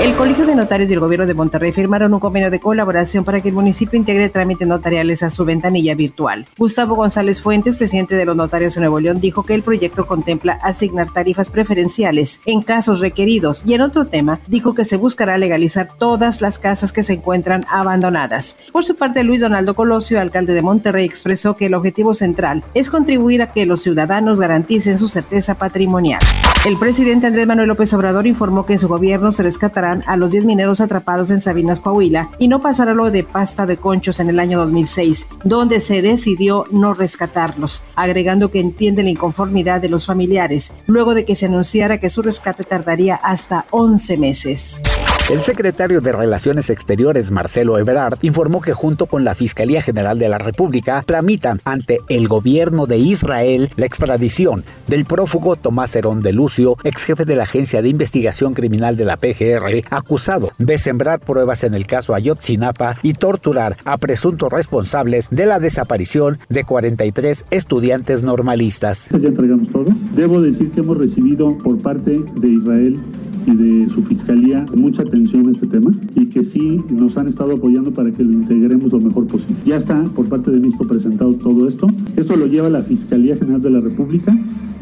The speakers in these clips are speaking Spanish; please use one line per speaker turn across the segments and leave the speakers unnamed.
El Colegio de Notarios y el Gobierno de Monterrey firmaron un convenio de colaboración para que el municipio integre trámites notariales a su ventanilla virtual. Gustavo González Fuentes, presidente de los notarios de Nuevo León, dijo que el proyecto contempla asignar tarifas preferenciales en casos requeridos y en otro tema dijo que se buscará legalizar todas las casas que se encuentran abandonadas. Por su parte, Luis Donaldo Colosio, alcalde de Monterrey, expresó que el objetivo central es contribuir a que los ciudadanos garanticen su certeza patrimonial. El presidente Andrés Manuel López Obrador informó que en su gobierno se rescatará a los 10 mineros atrapados en Sabinas, Coahuila, y no pasará lo de pasta de conchos en el año 2006, donde se decidió no rescatarlos, agregando que entiende la inconformidad de los familiares, luego de que se anunciara que su rescate tardaría hasta 11 meses.
El secretario de Relaciones Exteriores, Marcelo Ebrard, informó que junto con la Fiscalía General de la República tramitan ante el gobierno de Israel la extradición del prófugo Tomás Herón de Lucio, ex jefe de la Agencia de Investigación Criminal de la PGR, acusado de sembrar pruebas en el caso Ayotzinapa y torturar a presuntos responsables de la desaparición de 43 estudiantes normalistas.
Ya entregamos todo. Debo decir que hemos recibido por parte de Israel y de su fiscalía mucha atención a este tema y que sí nos han estado apoyando para que lo integremos lo mejor posible. Ya está por parte de México presentado todo esto. Esto lo lleva la Fiscalía General de la República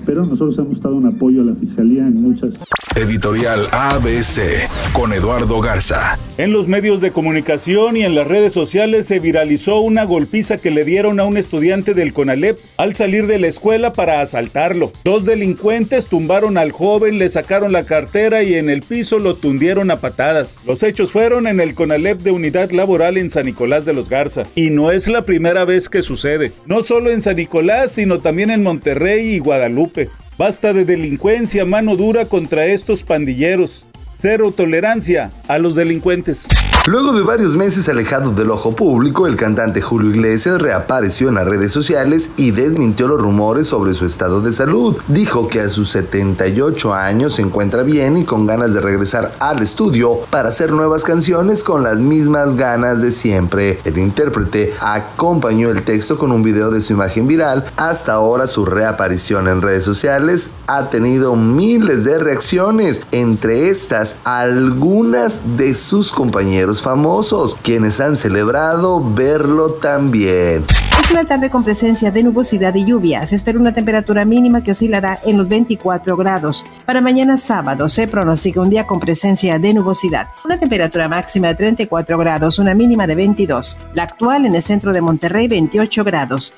pero nosotros hemos estado en apoyo a la Fiscalía en muchas...
Editorial ABC con Eduardo Garza.
En los medios de comunicación y en las redes sociales se viralizó una golpiza que le dieron a un estudiante del CONALEP al salir de la escuela para asaltarlo. Dos delincuentes tumbaron al joven, le sacaron la cartera y en el piso lo tundieron a patadas. Los hechos fueron en el CONALEP de Unidad Laboral en San Nicolás de los Garza. Y no es la primera vez que sucede. No solo en San Nicolás, sino también en Monterrey y Guadalupe. Basta de delincuencia mano dura contra estos pandilleros. Cero tolerancia a los delincuentes.
Luego de varios meses alejado del ojo público, el cantante Julio Iglesias reapareció en las redes sociales y desmintió los rumores sobre su estado de salud. Dijo que a sus 78 años se encuentra bien y con ganas de regresar al estudio para hacer nuevas canciones con las mismas ganas de siempre. El intérprete acompañó el texto con un video de su imagen viral. Hasta ahora su reaparición en redes sociales ha tenido miles de reacciones, entre estas algunas de sus compañeros famosos, quienes han celebrado verlo también.
Es una tarde con presencia de nubosidad y lluvia. Se espera una temperatura mínima que oscilará en los 24 grados. Para mañana sábado se pronostica un día con presencia de nubosidad. Una temperatura máxima de 34 grados, una mínima de 22. La actual en el centro de Monterrey 28 grados.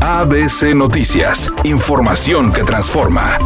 ABC Noticias. Información que transforma.